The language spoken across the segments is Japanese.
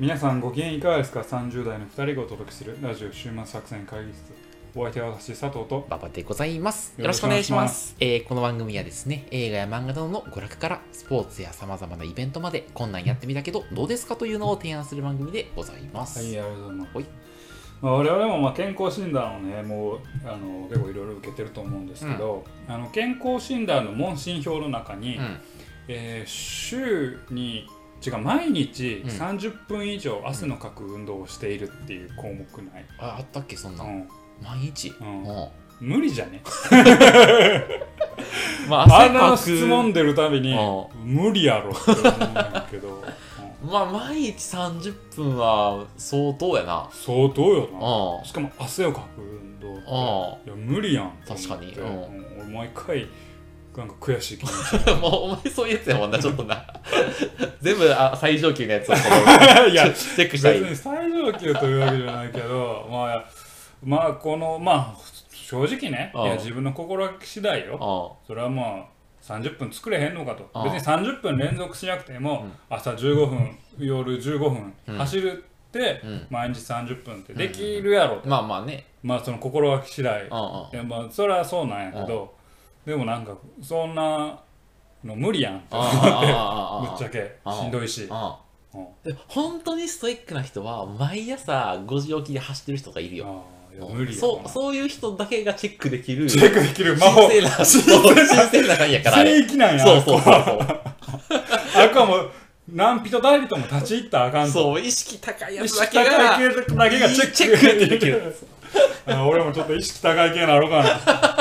皆さんご機嫌いかがですか ?30 代の2人がお届けするラジオ週末作戦会議室お相手は私佐藤と馬場でございます。よろしくお願いしまますす。えーこの番組はですね、映画や漫画などの娯楽からスポーツや様々なイベントまでこんなんやってみたけどどうですかというのを提案する番組でございます。はいありがとうございますほいまあ、我々もまあ健康診断をねもうあの結構いろいろ受けてると思うんですけど、あの健康診断の問診票の中に、うん。えー週に違う毎日うん。30分以上汗のかく運動をしているっていう項目ない、あ、あったっけそんな。うん。毎日？うん。うん。無理じゃね？まあ、あんな汗かく。質問出るたびにう無理やろって思うんだけど、うん。まあ、毎日30分は相当やな。相当ようなしかも汗をかく運動って。いや無理やんと思って。確かに。うん。うん。俺毎回なんか悔しい気持ち もうお前そういうやつやもんな、ちょっとな。全部あ最上級のやつを。いやチェックしたい。別に最上級というわけじゃないけど まあまあこのまあ正直ねうん。いや自分の心がけ次第よ。うそれはまあ30分作れへんのかと。うん。別に30分連続しなくてもうん。朝15分夜15分うん。走るってうん。毎日30分ってできるやろと。ん。まあまあね。まあその心がけ次第。うんうん。いやまあそれはそうなんやけどでもなんかそんなの無理やんって思ってぶあっちゃけ。あしんどいし。で本当にストイックな人は毎朝5時起きで走ってる人がいるよ。無理やそうなそういう人だけがチェックできるチェックできる。魔法。神聖なそう 神聖な感やからあれ。聖域なんやそうそうそうあかも何人代理とも立ち入ったらあかんと。そう意識高いや意つだ識高けがい系だけがチェックできる。あ俺もちょっと意識高い系なろうかな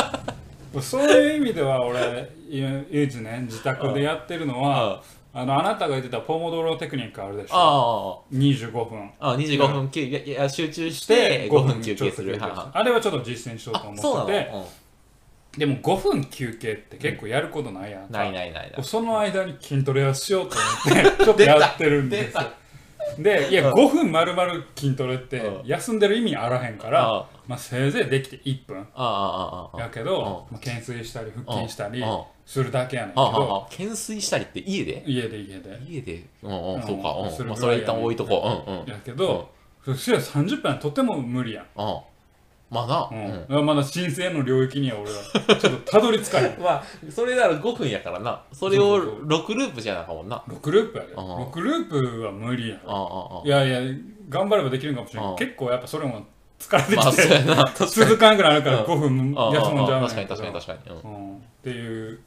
そういう意味では俺唯一ね自宅でやってるのはあのあなたが言ってたポモドロテクニックあるでしょ？あ25分。あああ25分休いや集中して5分休憩する。あれはちょっと実践しようと思ってての？でも5分休憩って結構やることないやんうん。ないないないない。その間に筋トレをしようと思って ちょっとやってるんですよでいやうん。5分丸々筋トレってうん。休んでる意味あらへんから、あまあ、せいぜいできて1分。あああああやけど、まあ、懸垂したり腹筋したりするだけやねんけど。あ懸垂したりって家で？家で家で。家で？うんそうか。それ一旦置いとこう。うんうん。やけど、そしたら30分はとても無理やんまあなうん。まだ申請の領域には俺はちょっとたどり着かへん。まあそれなら5分やからな。それをそうそう6ループじゃなかもんな。あ6ループやで。うん6ループは無理やあああいやいや頑張ればできるんかもしれないうん結構やっぱそれも疲れてまあきて、そうやな。確かに続かんくなるから5分ああ休むんじゃうねん。確かに確かに確かに。うん。うん、っていう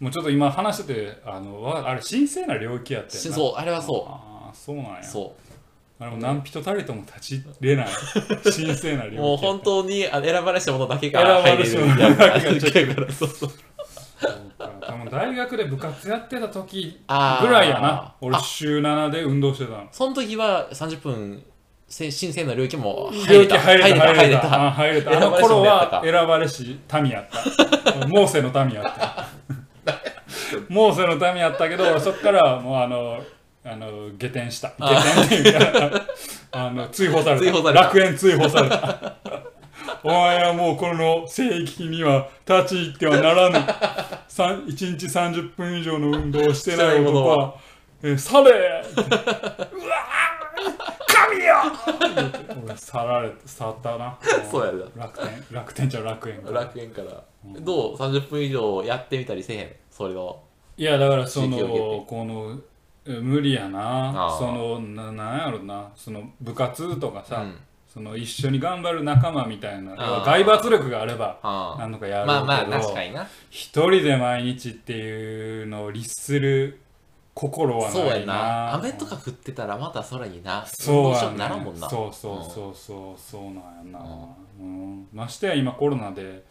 もうちょっと今話しててあのわあれ神聖な領域やってんな。そうあれはそああそうなんや。う。そあれも何人たりとも立ち入れない。神聖な領域。うもう本当にあ選ばれしたものだけが選ば入れるやつだけがチェックだからそうそう多分大学で部活やってた時ぐらいやな。俺あ。週7で運動してたの。その時は30分せ神聖な領域も領入れた。域入れた。入れた。入れた。あの選ばれし頃は選ばれし民やった。モーセの民やった。モーセの民やったけどそっからもうあのあの下天した。下天っていうか あの追放された。追放された。楽園追放された。お前はもうこの聖域には立ち入ってはならぬ。さん1日30分以上の運動をしてない男。は「えされ!」うわー神よ！俺去られて去ったな。そうやな。楽天。楽天じゃ楽園か。楽園から。どう？30分以上やってみたりせえへん？それを。いやだからそのこのえ無理やな。そのななんやろな。その部活とかさ、うん。その一緒に頑張る仲間みたいな外罰力があればあなんとかやるけどまあまあ確かにな。一人で毎日っていうのを律する心はないな。そうやな。雨とか降ってたらまた空になそうやならんねもんな。そうそうそうそうそうなんやな、うん。ましてや今コロナで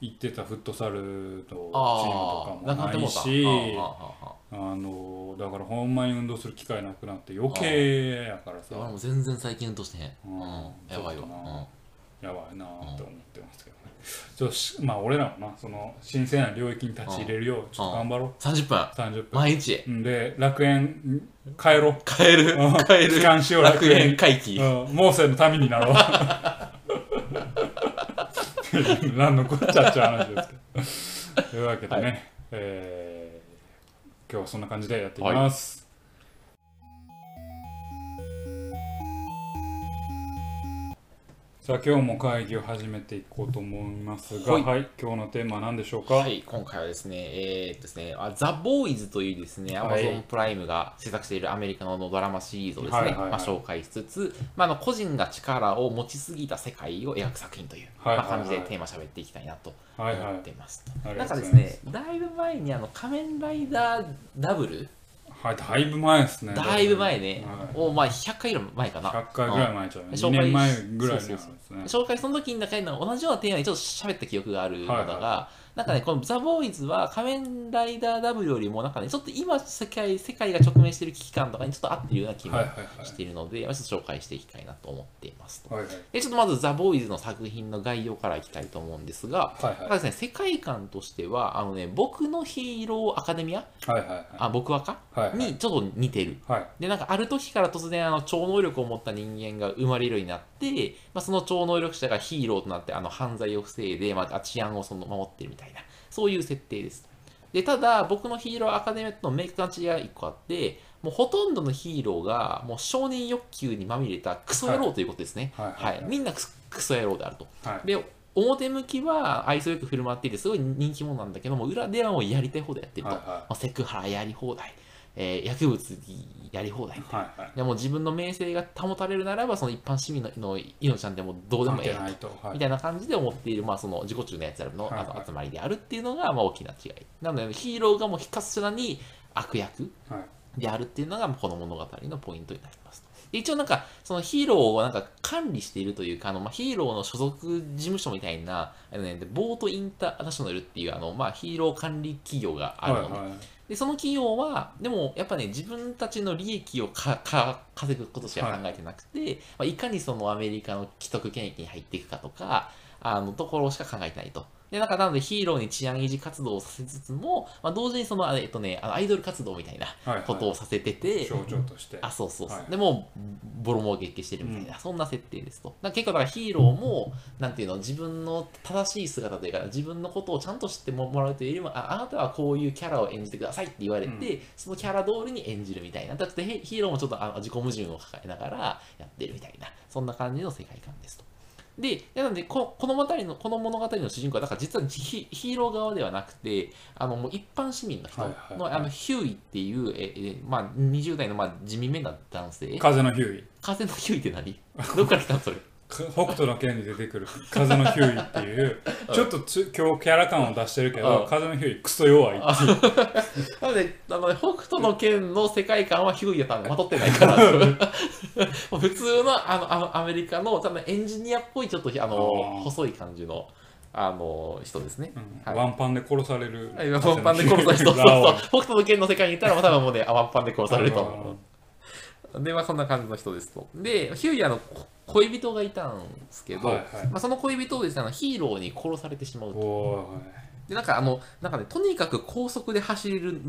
行ってたフットサルのチームとかもないしあのだからほんまに運動する機会なくなって余計やからさ。俺も全然最近運動してへん。うん。うん。やばいわ。やばいなって思ってますけど。ねちょっとしまあ俺らもなその神聖な領域に立ち入れるようちょっと頑張ろう。30分30分毎日。うん。で楽園帰ろう。帰る。うん。帰る。帰還しよう楽楽園園回帰。うん、モーセのためになろう。何のこっちゃっちゃう話ですけど。というわけでね、えー今日はそんな感じでやっていきます。じゃあ今日も会議を始めていこうと思いますが、はい。はい、今日のテーマは何でしょうか？はい、今回はですね、えーっとですね、あザ・ボーイズというですね、はい。Amazon プライムが制作しているアメリカのドラマシリーズをですね、はいはいはい。まあ、紹介しつつ、まあ、あの個人が力を持ちすぎた世界を描く作品という、はいはいはい。まあ、感じでテーマ喋っていきたいなと思はいはいっています。ありなんかですね、だいぶ前にあの仮面ライダーダブル、はい、だいぶ前ですね。だいぶ前ね、はいをまあ100回ぐらい前かな。100回ぐらい前ちゃうね。2紹介年前ぐらいにあるんですね。紹介その時に中に同じようなテーマにちょっと喋った記憶があるのだが、はいはなんかね、このザ・ボーイズは仮面ライダー W よりもなんかね、ちょっと今世界世界が直面している危機感とかにちょっと合ってるような気もはいはいはいしているので、まあちょっと紹介していきたいなと思っていますと。はいはい。でちょっとまずザ・ボーイズの作品の概要からいきたいと思うんですが、はいはいですね、世界観としては、あのね、僕のヒーローアカデミア、はいはいはい。あ僕はか、はいはいにちょっと似てる。はい。で、なんかある時から突然あの超能力を持った人間が生まれるようになって、まあ、その超能力者がヒーローとなってあの犯罪を防いで、まあ、治安をその守ってるみたいな、そういう設定です。で、ただ僕のヒーローアカデミアとの明確な違いが1個あって、もうほとんどのヒーローがもう承認欲求にまみれたクソ野郎ということですね。はいはいはいみんなクソ野郎であると。はい。で、表向きは愛想よく振る舞っていてすごい人気者なんだけども、裏ではもうやりたい放題やってると。まあ、セクハラやり放題、えー薬物やり放題。はいはい。でも自分の名声が保たれるならば、その一般市民のの命なんてもうどうでもええと。はいみたいな感じで思っている、まあ、その自己中のやつらのはいはいあの集まりであるっていうのがまあ大きな違い。なので、ヒーローがもうひたすらに悪役はい。であるっていうのがこの物語のポイントになります。で一応なんかそのヒーローをなんか管理しているというかあの、まあ、ヒーローの所属事務所みたいなあの、ね、ボートインターナショナルっていうあの、まあ、ヒーロー管理企業があるので、はいはい。でその企業はでもやっぱね自分たちの利益をかか稼ぐことしか考えてなくて、まあ、いかにそのアメリカの既得権益に入っていくかとかあのところしか考えてないと。でなんかなのでヒーローに治安維持活動をさせつつも、まあ、同時にその、えっとね、あのアイドル活動みたいなはいはいことをさせてて、象徴として。あ、そうそうそう。はいでも、ボロ儲けしてるみたいな、うそんな設定ですと。だ結構、だからヒーローも、なんていうの、自分の正しい姿というか、自分のことをちゃんと知ってもらうというよりも、ああなたはこういうキャラを演じてくださいって言われて、そのキャラ通りに演じるみたいな。だってヒヒーローもちょっとあの自己矛盾を抱えながらやってるみたいな、そんな感じの世界観ですと。で、なのでこ、この物語の、この物語の主人公は、だから実はヒヒーロー側ではなくて、あの、もう一般市民の人の、はいはいはいあの、ヒューイっていう、え、えまあ、20代の、まあ、地味めな男性。風のヒューイ。風のヒューイって何？どっから来たのそれ？か北斗の拳に出てくる風のヒューイっていう、ちょっとつ今日キャラ感を出してるけど、うん。風のヒューイクソ弱いっていう。なので、あの北斗の剣の世界観はヒューイは多分まとってないから、普通のあのあのアメリカの多分エンジニアっぽいちょっとあの細い感じのあの人ですね。はい。ワンパンで殺される。はいワンパンで殺される。人、そうそう。北斗の剣の世界にいたら、多分もうね、あワンパンで殺されると思う。で、まあ、そんな感じの人ですと。で、ヒューイはあのこ恋人がいたんですけど、はいはいまあ、その恋人をですね、あのヒーローに殺されてしまうと。で、なんかあの、なんかね、とにかく高速で走れる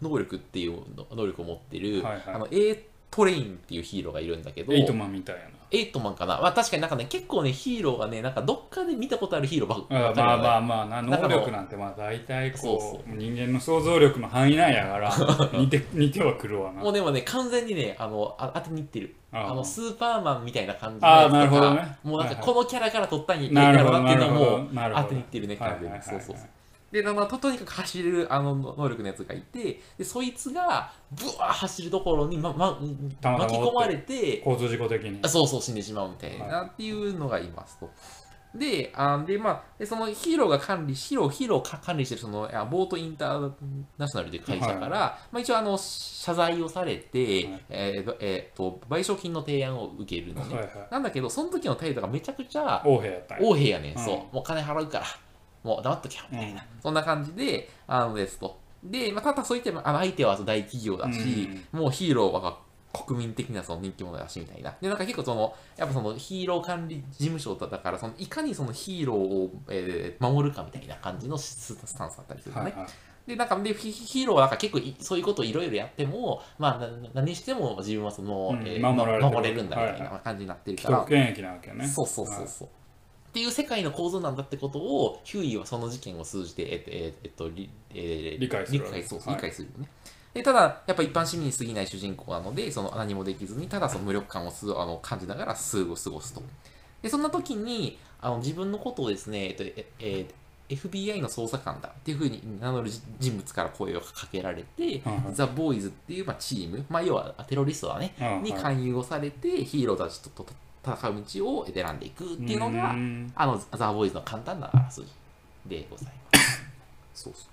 能力っていう能力を持ってる、はいはいあの、A トレインっていうヒーローがいるんだけど、エイトマンみたいエイトマンかな。まあ確かになんかね、結構ね、ヒーローがね、なんかどっかで見たことあるヒーローばっかりねまあまあまあな、能力なんてまあ大体こうそうそ人間の想像力の範囲内やから 似て似てはくるわな。もうでもね、完全にね、あの、あ当てにいってる。あの、スーパーマンみたいな感じのあーやつとかなるほどねもうなんかこのキャラから取ったんやなるほどなっていうのなるほどもなるほど当てにいってるね、完全に。はいはいはいはいそうそうそう。で、まあ、ととにかく走れるあの能力のやつがいて、でそいつがブワー走るところに、まま、巻き込まれて、交通事故的にあ。そうそう死んでしまうみたいな、っていうのがいますと。で、あで、まあ、でそのヒーローが管理、ヒーロー、ヒーロー管理してるそのあボートインターナショナルという会社から、まあ、一応あの謝罪をされて、はいえーとえーと賠償金の提案を受けるのね。はいはいなんだけど、その時の態度がめちゃくちゃ王兵やったんや横兵やねんそう。もう金払うから、もう黙っときゃ、みたいな。うんそんな感じで、あのですと。で、まあ、ただそういっても、あの相手は大企業だし、もうヒーローは国民的なその人気者だし、みたいな。で、なんか結構その、やっぱそのヒーロー管理事務所だから、そのいかにそのヒーローを、えー守るかみたいな感じのススタンスだったりするのね。はいはいで、なんかでヒヒーローはなんか結構いそういうことをいろいろやっても、まあ、な何しても自分はその、うんえー守られてる守れるんだみたいはいな感じになってる既から、得権益なわけよね。そうそうそうそう。っていう世界の構造なんだってことを、ヒューイはその事件を通じて、えっと、えっとえっと、りえー理解する理解そうはい。理解するよね。でただ、やっぱ一般市民に過ぎない主人公なので、その何もできずに、ただその無力感をすあの感じながら数を過ごすと。でそんな時にあの自分のことをですね、えっとええー FBI の捜査官だっていうふうに名乗る人物から声をかけられて、ザ・ボーイズっていう、まあ、チーム、まあ、要はテロリストだね、に勧誘をされてヒーローたちとと戦う道を選んでいくっていうのが、ん。あのザ・ボーイズの簡単なあらすじでございます。そうそう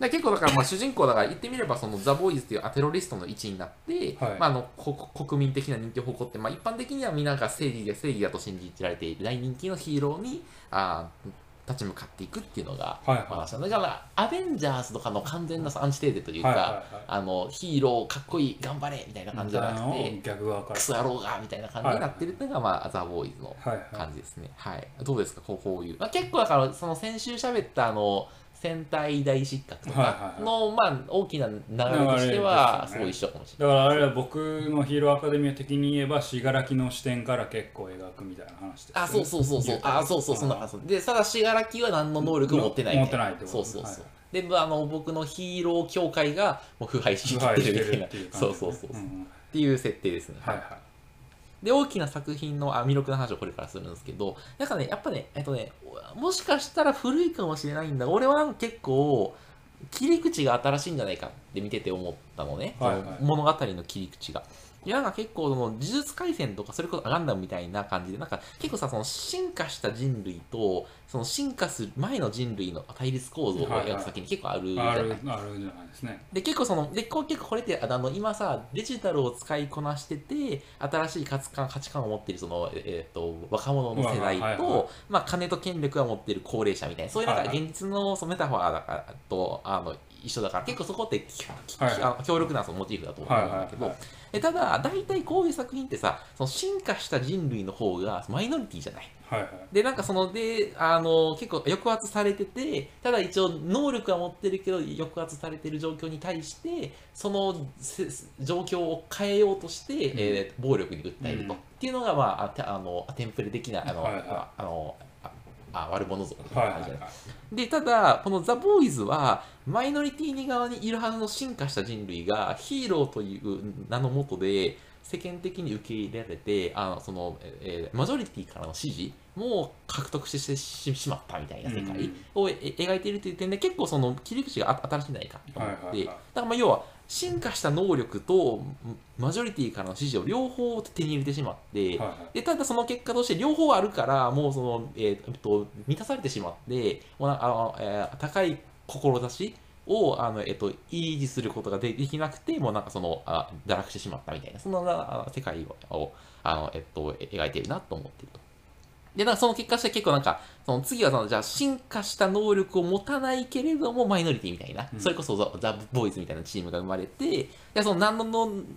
だから結構だからまあ主人公だから言ってみればそのザ・ボーイズっていうテロリストの位置になって、はい。まあ、あのこ国民的な人気を誇って、まあ、一般的には皆が正義で正義だと信じられている大人気のヒーローにあー立ち向かっていくっていうのが、はいはいまあ、だからアベンジャーズとかの完全なアンチテーゼというか、はいはいはいあのヒーローかっこいい頑張れみたいな感じじゃなくて逆側からクソ野郎がみたいな感じになってるっていうのが、まあ、ザ・ボーイズのはいはい感じですね。はい。どうですか、こうこういう。まあ、結構だから、その先週喋ったあの、戦隊大失格とはいかはいの、まあ、大きな流れとしては、すごい一緒かもしれだからあれは僕のヒーローアカデミア的に言えば信楽の視点から結構描くみたいな話ですない。あ、そうそうそうそう。あ、そうそう、そんな感じ。で、ただ、信楽は何の能力も持ってない。持ってないってことそうそうそう。はで、あの、僕のヒーロー協会がもう腐敗しきって腐敗してるみたいなるっていう。そうそうそう。っていう設定ですね。はいはいで、大きな作品のあ魅力の話をこれからするんですけど、なんかね、やっぱね、えっとね、もしかしたら古いかもしれないんだ。が、俺は結構、切り口が新しいんじゃないかって見てて思ったのね、はいはい。物語の切り口が。いや、なんか結構、その、呪術廻戦とか、それこそガンダムみたいな感じで、なんか結構さ、その進化した人類と、その進化する前の人類の対立構造を描く先に結構あるじゃない。あるあるじゃないですね。で結構そのでこう結構これってあの今さデジタルを使いこなしてて新しい価値観価値観を持っているその、えー、と若者の世代と、はいはいはいまあ、金と権力を持っている高齢者みたいな。そういうなんかはいはい。現実のそのメタファーだからとあの一緒だから結構そこって、強力なそのモチーフだと思うんだけど、ただ大体こういう作品ってさその進化した人類の方がマイノリティじゃない。はいはい。で、なんかその、で、あの、結構抑圧されてて、ただ一応能力は持ってるけど、抑圧されてる状況に対して、そのせ状況を変えようとして、えー暴力に訴えると。うん。っていうのが、まあ、あてあのテンプレ的な、あの、はいはい。ああの、ああ悪者像みたいはいな感じで、はいで、ただ、このザ・ボーイズは、マイノリティ側にいるはずの進化した人類が、ヒーローという名のもとで、世間的に受け入れられて、あのそのえーマジョリティからの支持も獲得してししまったみたいな世界をえ描いているという点で、結構その切り口があ新しいんじゃないかと思って、はいはいはい。だからまあ要は、進化した能力とマジョリティからの支持を両方手に入れてしまって、はいはい。でただその結果として両方あるからもうその、えーえっと満たされてしまってもうなあの、えー高い志をあの、えっと維持することがでできなくてもうなんかそのあ堕落してしまったみたいなそんなあ世界ををあの、えっと、描いているなと思っていると。で、なんかその結果として結構なんか、その次はその、じゃあ進化した能力を持たないけれどもマイノリティみたいな、うんそれこそザ・ザボーイズみたいなチームが生まれて、でその何の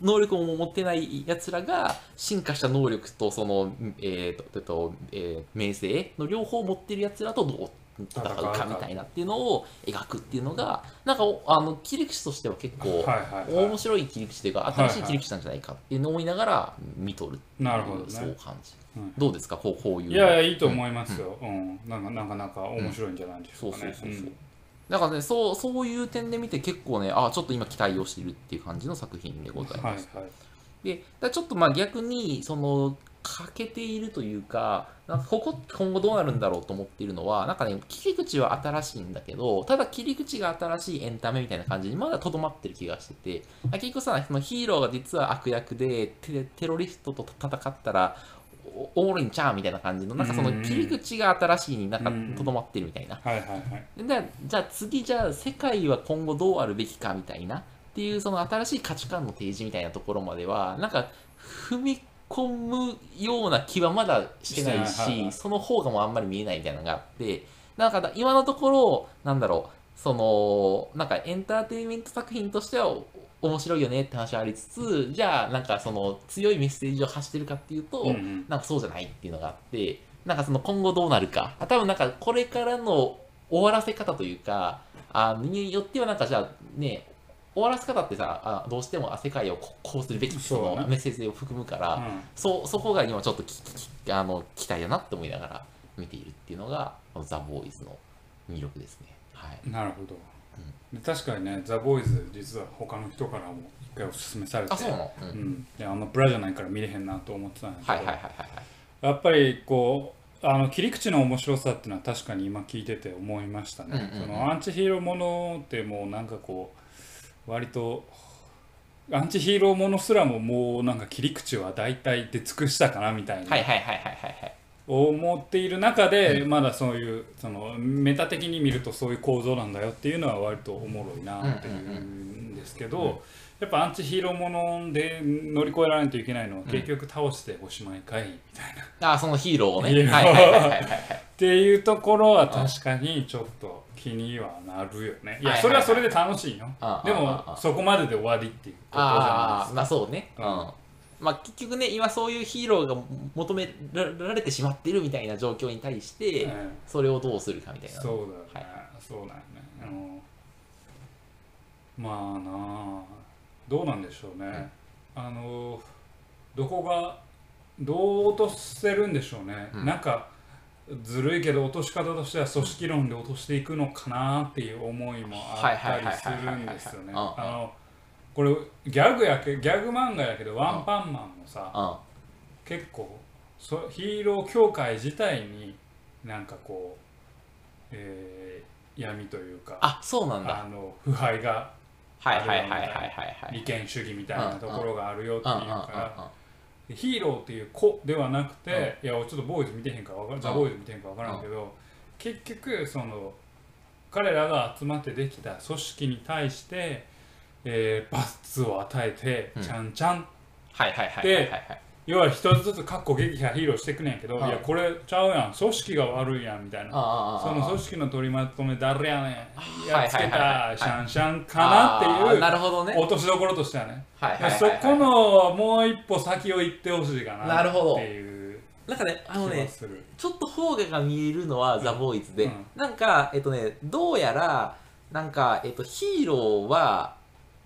能力も持ってない奴らが進化した能力とその、えーとえっとえー名声の両方持ってる奴らとどう戦うかみたいなっていうのを描くっていうのが、なんかおあの切り口としては結構面白い切り口というか、新しい切り口なんじゃないかっていうのを思いながら見とるっていうなるほどね。そう感じ。うん。どうですか？こうこういう。いやいやいいと思いますよ、うん。なんかなかなか面白いんじゃないでしそうょうかねそうそうそう。ん。だからねそう、そういう点で見て結構ね、あちょっと今期待をしているっていう感じの作品でございます。はいはい。で、だちょっとまあ逆に、その、欠けているというか、なんかここ今後どうなるんだろうと思っているのは、なんかね、切り口は新しいんだけど、ただ切り口が新しいエンタメみたいな感じにまだとどまってる気がしてて、あ結局さ、そのヒーローが実は悪役でテテロリストと戦ったら、おおもろいんちゃうみたいな感じの、なんかその切り口が新しいになんかとどまってるみたいな。はいはいはい。でじゃあ次じゃあ世界は今後どうあるべきかみたいなっていうその新しい価値観の提示みたいなところまではなんか踏み込むような気はまだしてないしい。はいはい。その方がもうあんまり見えないみたいなのがあってなんか今のところなんだろうそのなんかエンターテインメント作品としてはお面白いよねって話はありつつじゃあなんかその強いメッセージを発してるかっていうと、うんうん。なんかそうじゃないっていうのがあって、なんかその今後どうなるか、あ多分なんかこれからの終わらせ方というか、あによってはなんかじゃあね、終わらせ方ってさ、あどうしてもあ世界をここうするべきそのメッセージを含むから、そそこが今ちょっとききあの期待だなって思いながら見ているっていうのが、ザ・ボーイズの魅力ですね。はい。うんなるほど、で確かにねザ・ボーイズ実は他の人からも一回おすすめされてあ、そうなの、うん、うん、であんまブラじゃないから見れへんなと思ってたんだけど、はいはいはいはいはい。やっぱりこうあの切り口の面白さっていうのは確かに今聞いてて思いましたね、うんうんうん。そのアンチヒーローものってもうなんかこう割とアンチヒーローものすらももうなんか切り口は大体出尽くしたかなみたいな、はいはいはいはいはいはい。思っている中で、まだそういうそのメタ的に見るとそういう構造なんだよっていうのは割とおもろいなっていうんですけど、やっぱアンチヒーローもので乗り越えられないといけないのは結局倒しておしまいかいみたいな、っああそのヒーローをね。ヒーロー。はいはいはいはいはい。はいていうところは確かにちょっと気にはなるよね。いやそれはそれで楽しいよ。でもそこまでで終わりっていうことじゃないああですまあそうね。まあ結局ね今そういうヒーローが求められてしまってるみたいな状況に対してうんそれをどうするかみたいな。そうだよね、はい。そうだよね。あのまあなあどうなんでしょうね、あのどこがどう落とせるんでしょうね、うん。なんかずるいけど落とし方としては組織論で落としていくのかなっていう思いもあったりするんですよね。あのこれギャグやけギャグ漫画やけどワンパンマンもさ、うん。結構そヒーロー協会自体になんかこう、えー闇というかあそうなんだ。あの腐敗がはいはいはいはいはいはい。利権主義みたいなところがあるよってうんいううんからうんヒーローっていう子ではなくて、いやちょっとボーイズ見てへんからわかるザ・ボーイズ見てへんから分からんけど、結局その彼らが集まってできた組織に対して、えー罰を与えて、うん。ちゃんちゃんはいはいはいはいはいはい要は一つずつかっこ撃破ヒーローしてくねんけど、うんいやこれちゃうやん。組織が悪いやんみたいな、その組織の取りまとめ誰やねん。やっつけはいはい。はいはいたシャンシャンかなっていうなるほどね。落としどころとしてはね、はいはいはいはい。そこのもう一歩先を行ってほしいかななるほどっていうなんかねあのねちょっと方がが見えるのはザ・ボーイズで、うん。なんかえっとねどうやらなんかえっとヒーローは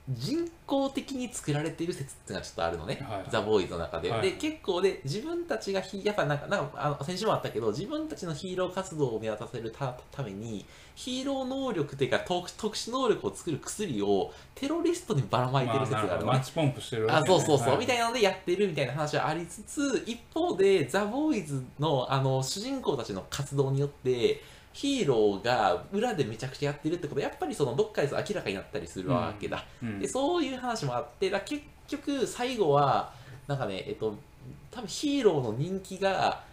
人工的に作られている説っていうのがちょっとあるのね、はいザ・ボーイズの中で、はい。で結構で自分たちがヒやっぱなんかなんかあの先週もあったけど自分たちのヒーロー活動を目立たせるたためにヒーロー能力っていうか特特殊能力を作る薬をテロリストにばらまいてる説があるのね、マッチポンプしてるわあそうそうそう、はい。みたいなのでやってるみたいな話はありつつ一方でザ・ボーイズのあの主人公たちの活動によってヒーローが裏でめちゃくちゃやってるってことはやっぱりそのどっかで明らかになったりするわけだ、うんでそういう話もあってだ結局最後はなんかねえっと多分ヒーローの人気が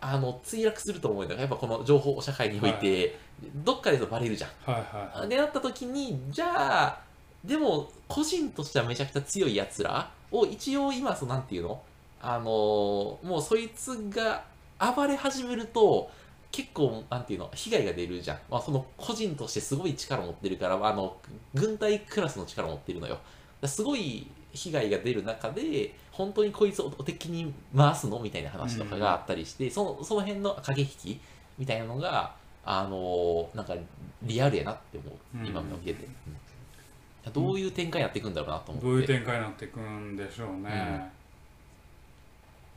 あの墜落すると思うんだよ。やっぱこの情報社会において、どっかでとバレるじゃん。はいはいでなった時にじゃあでも個人としてはめちゃくちゃ強いやつらを一応今そのなんていうの？あのーもうそいつが暴れ始めると結構なんていうの被害が出るじゃん、まあ、その個人としてすごい力を持ってるからあの軍隊クラスの力を持ってるのよ。すごい被害が出る中で本当にこいつを敵に回すの？みたいな話とかがあったりして、そのその辺の駆け引きみたいなのがあのーなんかリアルやなって思う、うん。今見てて、うん。どういう展開になっていくんだろうなと思って、どういう展開になっていくんでしょうね、うん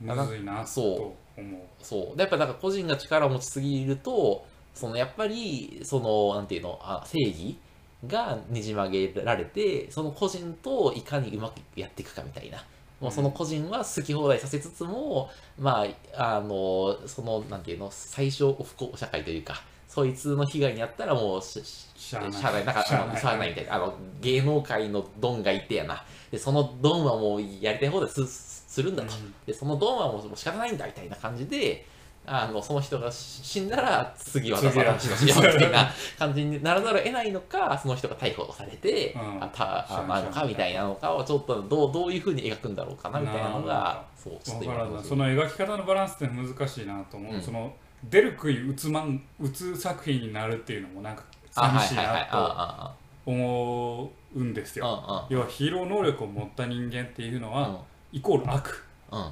むずいなそう。と思う。そう。でやっぱだから個人が力を持ちすぎるとそのやっぱりそのなんていうのあ正義がねじ曲げられてその個人といかにうまくやっていくかみたいなもうその個人は好き放題させつつも、まああのそのなんていうの最小不幸社会というかそいつの被害に遭ったらもうしししゃあない。しゃあない。なんかしゃあない。みたいな。あの芸能界のドンがいてやな。でそのドンはもうやりたい放題すするんだと、うん。でそのドンはもう仕方ないんだみたいな感じであのその人がし死んだら次は私のしようみたいな感じにならざるを得ないのかその人が逮捕されて、うん。あたあなのかみたいなのかをちょっとどうどういうふうに描くんだろうかなみたいなのがそうちょっとその描き方のバランスって難しいなと思う、うん。その出る杭打つまん打つ作品になるっていうのもなんかあ寂しいなとあ思うんですよ。あ要はヒーロー能力を持った人間っていうのうん。は、イコール悪。うんうん。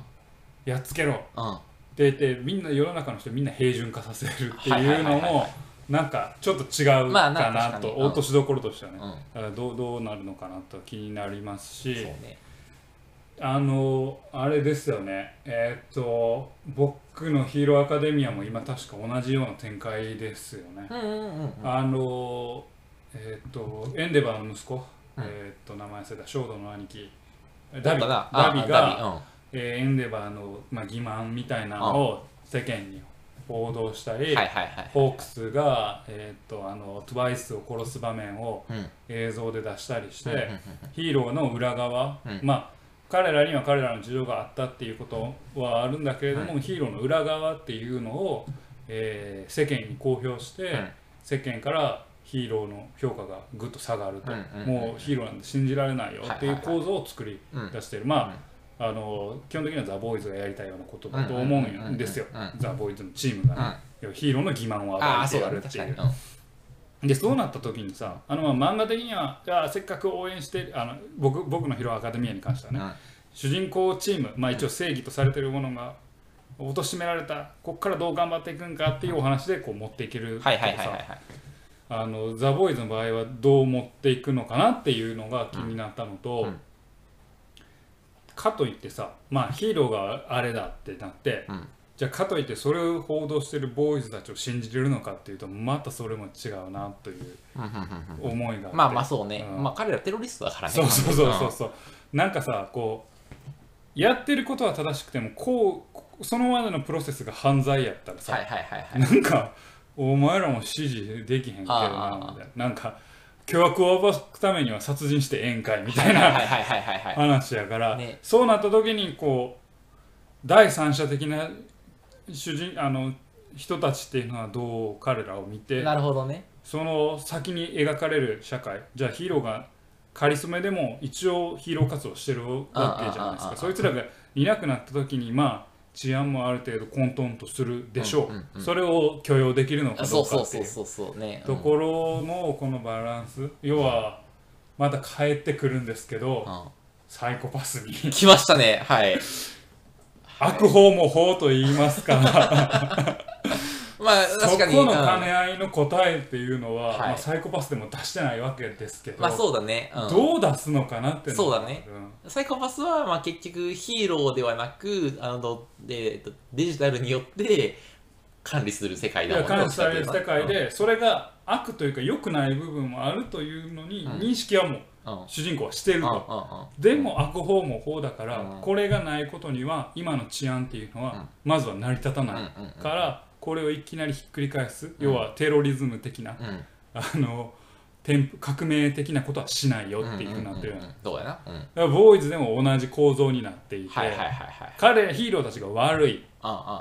やっつけろ。うんって言ってみんな世の中の人みんな平準化させるってはいうのもなんかちょっと違うかなと落としどころとしてはね。うん。だからどうどうなるのかなと気になりますしね。あのあれですよね。えーっと僕のヒーローアカデミアも今確か同じような展開ですよね、あのえーっとエンデバーの息子、うん。えーっと名前忘れた。ショードの兄貴。ダビ。ダビがエンデバーの、まあ、欺瞞みたいなのを世間に報道したり、ホークスが、えー、とあのトゥワイスを殺す場面をうん。映像で出したりして、ヒーローの裏側、うん。まあ彼らには彼らの事情があったっていうことはあるんだけれども、ヒーローの裏側っていうのを、えー世間に公表して、うん。世間からヒーローの評価がぐっと下がると、もうヒーローなんて信じられないよっていう構造を作りうん出してる、まああの基本的にはザ・ボーイズがやりたいようなことだと思うんですよ、ザ・ボーイズのチームがね、ヒーローの欺瞞を与えてやるっていうでそうなった時にさあの漫画的にはあせっかく応援してあの僕僕のヒロアカデミアに関してはね、主人公チーム、まあ、一応正義とされてるものが貶められたここからどう頑張っていくんかっていうお話でこう持っていけるはいはいはいはいさザ・ボーイズの場合はどう持っていくのかなっていうのが気になったのと、うんかといってさまあヒーローがあれだってなって、うん。じゃあかといってそれを報道してるボーイズたちを信じれるのかっていうとまたそれも違うなという思いがあって。まあまあそうね。うん。まあ彼らテロリストだからね。そうそうそうそうそう。なんかさこうやってることは正しくてもこうそのまでのプロセスが犯罪やったらさ、はいはいはいはいなんかお前らも指示できへんけどなみたいななんか巨悪を暴くためには殺人してええんかいみたいな話やから、ね。そうなった時にこう第三者的な主人あの人たちっていうのはどう彼らを見てなるほどね。その先に描かれる社会じゃあヒーローがカリスマでも一応ヒーロー活動してるわけじゃないですか。そいつらがいなくなった時にまあ治安もある程度混沌とするでしょう,、うんうんうん。それを許容できるのかどそううかっていう。そうそうそうそうね。ところのこのバランス。要はまた帰ってくるんですけど、うんうん。サイコパスに。来ましたね。はい。悪法も法と言いますから まあそ確かに。このうん兼ね合いの答えっていうのは、はい。まあ、サイコパスでも出してないわけですけど、まあそうだね。うん。どう出すのかなっていそうだね。うん。サイコパスはまあ結局ヒーローではなくあのでえっとデジタルによって管理する世界いだもんや監視される世界うん。でそれが悪というか良くない部分もあるというのにうん。認識はもううん。主人公はしてるうんうんとでも悪法も法だからうん。これがないことには今の治安っていうのうん。はまずは成り立たうんないうんうん。からこれをいきなりひっくり返す要はテロリズム的なうん。あの革命的なことはしないよっていうふうになってるそうやな。うん。だからボーイズでも同じ構造になっていて彼ヒーローたちが悪い。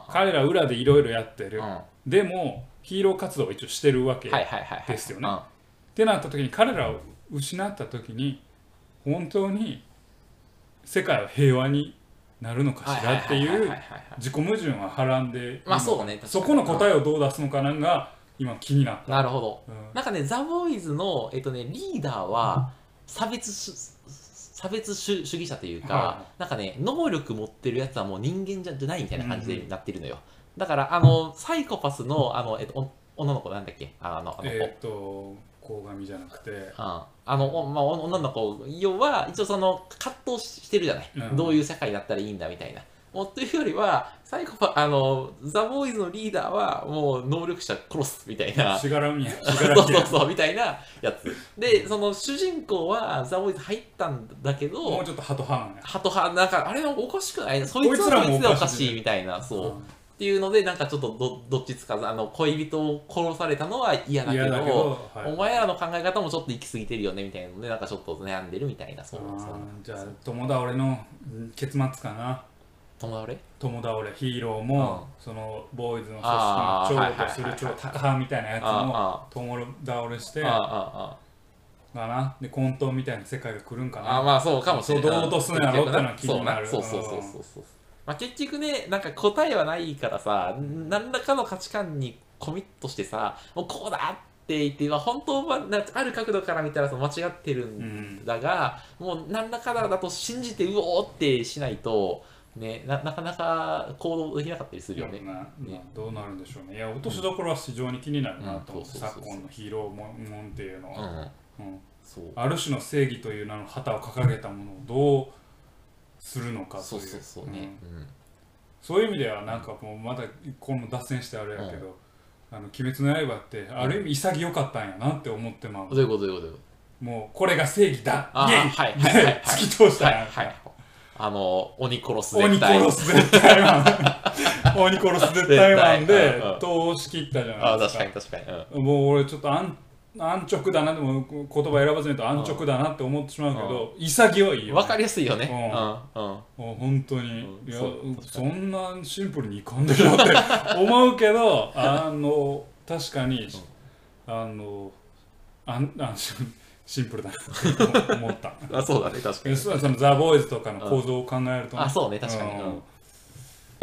彼ら裏でいろいろやってる。でもヒーロー活動を一応してるわけですよね。うん。ってなった時に彼らを失った時に本当に世界は平和になるのかしらっていう自己矛盾ははらんでまあそうだね。そこの答えをどう出すのかなんが今気になった、なるほど。うん。なんかねザ・ボーイズの、えっとね、リーダーは差別し差別主主義者というか、はなんかね能力持ってるやつはもう人間じゃないみたいな感じでなってるのよ、だからあのサイコパスのあの、えっと、お女の子なんだっけ？あのあの、えーっと鴻上じゃなくて。ああの、おまあ、お女の子要は一応その葛藤してるじゃない、うん。どういう世界だったらいいんだみたいな。もうというよりはサイコパあのザ・ボーイズのリーダーはもう能力者殺すみたいな。しがらみや。しそうがらみや。そうそうみたいなやつ。でその主人公はザ・ボーイズ入ったんだけもどうちょっとハト派なんや。ハト派。なんかあれおかしくない？なそいつはそいつでおかしいみたいな。そう、うんっていうのでなんかちょっとどどっちつかずあの恋人を殺されたのは嫌だけど嫌だけど、はい。お前らの考え方もちょっと行き過ぎてるよねみたいなのでなんかちょっと悩んでるみたいなそうじゃあ友倒れのうん結末かな？友達友倒れヒーローも、そのボーイズの組織の長とする長タカ派みたいなやつもあ友倒れしてああかああな？で混沌みたいな世界が来るんかな？ああまあそうかもしれない。そうどう落とすんやろ？ってのは気になる。そうそうそうそうそうまあ結局ねなんか答えはないからさ何らかの価値観にコミットしてさもうこうだって言って、まあ、本当はなある角度から見たらその間違ってるんだが、もう何らかだと信じてうおーってしないとねななかなか行動できなかったりするよね。まあまあどうなるんでしょうね。いや落としどころは非常に気になるなと昨今のヒーローもんっていうのうは、ん。うん。そう。ある種の正義という名の旗を掲げたものをどうするのかそうそうそうね、うん。そういう意味ではなんかもうまだこの脱線してあれやけど「あの鬼滅の刃」ってある意味潔かったんやなって思ってまう。どういうことどういうこと。もうこれが正義だ。イエイ。はいはいはい 突き通したん。やはいはい。あの鬼殺す鬼絶対。殺す絶対は 鬼殺す絶対マンで通し切ったじゃああ、ないですか。確かに確かに。うん。もう俺ちょっと安安直だなでも言葉選ばずに言うと安直だなって思ってしまうけど潔いよ、ね、わかりやすいよね。ううん。うん。もう本当に、うん。いやそんなシンプルにいかんでしょって思うけど あの確かに、あのあんあシンシンプルだなって思った。あ、そうだね、確かに。そそのザ・ボーイズとかの構造を考えるとね、あ、そうね、確かに。うん。うん。というこ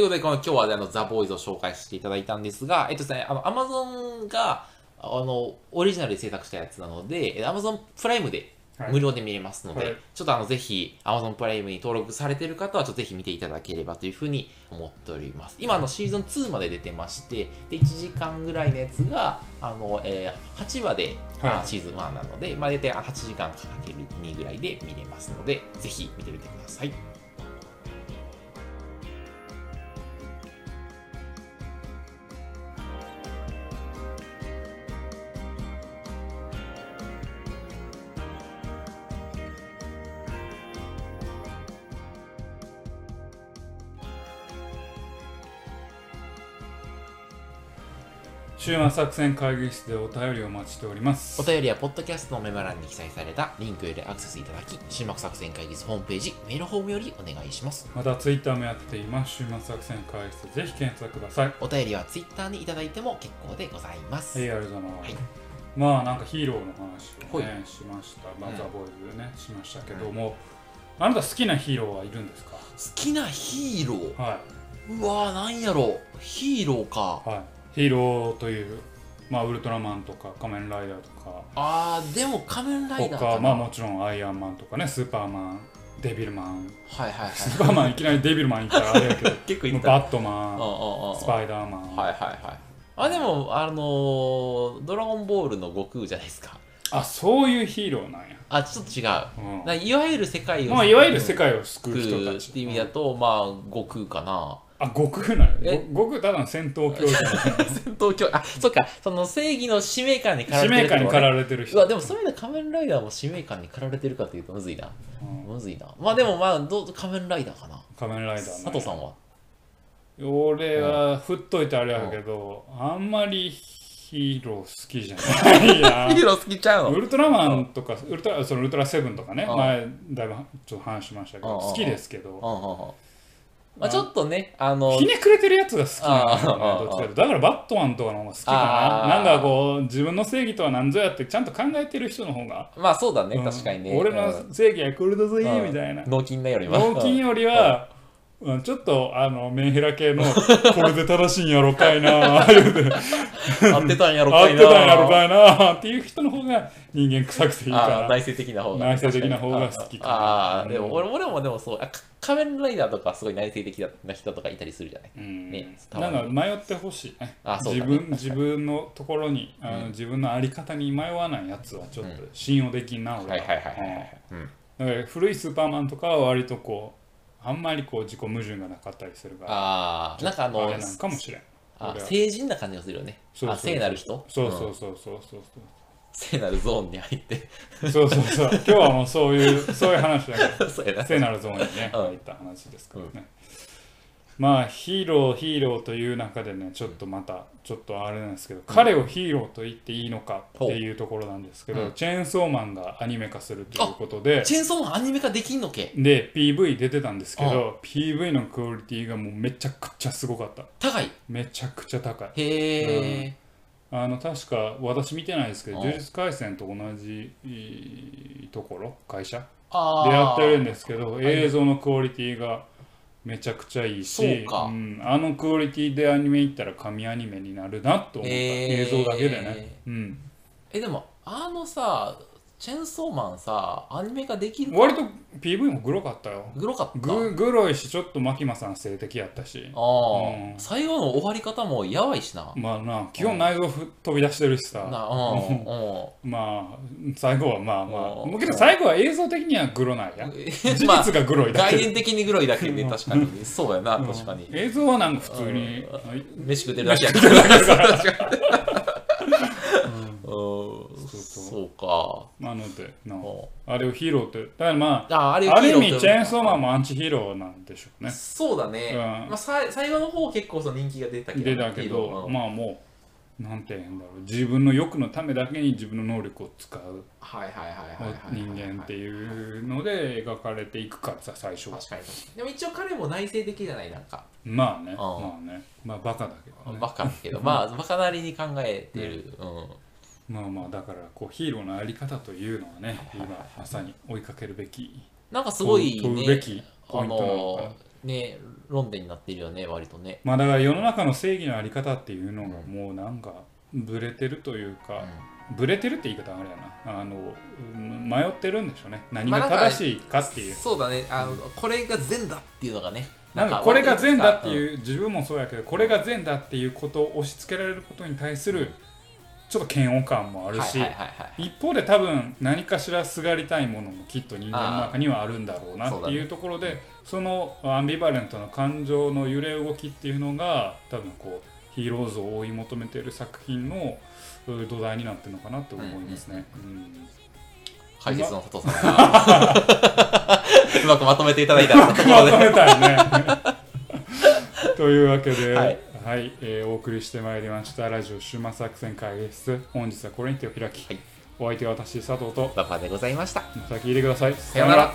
とで、この今日はあのザ・ボーイズを紹介していただいたんですが、えっとですね、あの、アマゾンが、あの、オリジナルで制作したやつなので、アマゾンプライムではい無料で見れますので、はいちょっとあの、ぜひ、アマゾンプライムに登録されている方は、ちょっとぜひ見ていただければというふうに思っております。今、あの、シーズン2まで出てまして、で、1時間ぐらいのやつが、あの、えー8話で、はいあシーズン1なので、まあ、大体8時間かける2ぐらいで見れますので、ぜひ見てみてください。週末作戦会議室でお便りをお待ちしております。お便りはポッドキャストのメモ欄に記載されたリンクよりアクセスいただき、終幕作戦会議室ホームページ、メールフォームよりお願いします。またツイッターもやっています。週末作戦会議室ぜひ検索ください。お便りはツイッターにいただいても結構でございます。はいありがとうございます、はい。まあなんかヒーローの話をはねしました、まあうん。ザ・ボーイズでねしましたけども、あなた好きなヒーローはいるんですか？好きなヒーロー？はうわー、なんやろヒーローか。い。はいヒーローというまあウルトラマンとか仮面ライダーとかあー、でも仮面ライダーかな。他まあもちろんアイアンマンとかねスーパーマンデビルマンはいはいはい。スーパーマンいきなりデビルマン言ったらあれやけど 結構いった。バットマうんうんうんンスパイダーマン、はいはいはい。あ、でも、あのー、ドラゴンボールの悟空じゃないですか。あそういうヒーローなんや、あ、ちょっと違う。うんないわゆる世界をまあいわゆる世界を救う救人たちうっていう意味だと、まあ、悟空かな。あ悟空なんやえ？ご悟空ただの戦闘狂じゃない戦闘狂あそっか。その正義の使命感に駆使られてる命感に駆れられてる人。でもそういうの仮面ライダーも使命感に駆られてるかというとむずいな。うん。むずいな。まあでもまあどう仮面ライダーかな？仮面ライダー佐藤さんは？俺は振っといてあれやけど、あんまりヒーロー好きじゃないや ヒーロー好きちゃうの？ウルトラマンとかウルトラそのウルトラセブンとかね。うん。前だいぶちょっと話しましたけうんうんうん。ど好きですけど。うんうんうんまあちょっとねあのひねくれてるやつが好きなんだよねあーどっちかだからバットマンとかの方が好きかな。なんかこう自分の正義とは何ぞやってちゃんと考えてる人の方が。まあそうだねうん。確かにね。俺の正義はこれだぞいうんみたいな。脳筋なよりは。脳筋よりは、うんちょっとあのメンヘラ系のこれで正しいんやろかいな言うて。合ってたんやろ合かいな。ってたんやろかいなっていう人の方が人間臭くていいから。内省的な方が。内省的な方が好きかな。ああーでもうん俺俺もでもそう。あか仮面ライダーとかすごい内省的な人とかいたりするじゃない？うん。ねなんか迷ってほしい。ねあそうだね。自分自分のところにあの、うん。自分のあり方に迷わないやつはちょっと信用できんな、俺はいはいはいはいはい。うん。うん。だから古いスーパーマンとかは割とこうあんまりこう自己矛盾がなかったりするからああなんかあのあれなんかもしれん。あ成人な感じがするよね。そうそうあ聖なる人？そうそうんそうそうそう。聖なるゾーンに入って。そうそうそう。今日はもうそういうそういう話だから 聖なるゾーンにねうん。入った話ですからね、まあヒーローヒーローという中でねちょっとまたちょっとあれなんですけど、彼をヒーローと言っていいのかっていうところなんですけど、うんチェーンソーマンがアニメ化するということでチェーンソーマンアニメ化できんのけ？で PV 出てたんですけど PV のクオリティがもうめちゃくちゃすごかった。高い？めちゃくちゃ高い。へえあの確か私見てないですけどうん呪術廻戦と同じいいところ？会社？あでやってるんでですけどい。映像のクオリティがめちゃくちゃいいしそうか。ん。あのクオリティでアニメ行ったら神アニメになるなと思った、へー。映像だけでね、うん、えでもあのさチェーンソーマンさアニメ化できるか？割と PV もグロかったよ。グロかった？ググロいしちょっと牧間さん性的やったし。ああ、うん。最後の終わり方もやばいしな。まあな基本内臓ふ飛び出してるしさ。なうんうん。まあ最後はまあまあ。うん。けど最後は映像的にはグロないや。事まあ実がグロいだけ。概念的にグロいだけで 確かに。そうやなうん。確かに。映像はなんか普通に飯食ってるだけやから。確かに うん。そうそう。そうかなのでなおあれをヒーローってだからまああれあある意味チェーンソーマンもアンチヒーローなんでしょうね。そうだね、うん。まあ、さ最後の方結構その人気が出たけど出たけどまあもうなんて言うんだろう。自分の欲のためだけに自分の能力を使うはいはいはいはいはい人間っていうので描かれていくからさ最初は。確かにでも一応彼も内省的じゃないなんか、まあねん。まあね。まあバカだけどね。バカだけど。まあバカなりに考えてる、うんまあまあだからこうヒーローのあり方というのはね今まさに追いかけるべきなんかすごい問うねべきポあイントなのかな。のね論点になってるよね割とね、まあだから世の中の正義のあり方っていうのがもうなんかブレてるというか、ブレてるって言い方はあれやな。あのうん迷ってるんでしょうね。何が正しいかっていう、そうだね。あのこれが善だっていうのがね。なんかこれが善だってういう、自分もそうやけどこれが善だっていうことを押し付けられることに対するちょっと嫌悪感もあんるし、一方で多分何かしらすがりたいものもきっと人間の中にはあるんだろうなっていうところでそのアンビバレントな感情の揺れ動きっていうのが多分こうヒーロー像を追い求めている作品のう土台になってるのかなと思いますね。うん解説の佐藤さんが。うまくまとめていただいた。ところでまとめたいね。というわけで、ははいいえーお送りしてまいりましたラジオ終末作戦会議室本日はこれにてお開き、はい。お相手は私佐藤と。パパでございました。また聞いてください。さようなら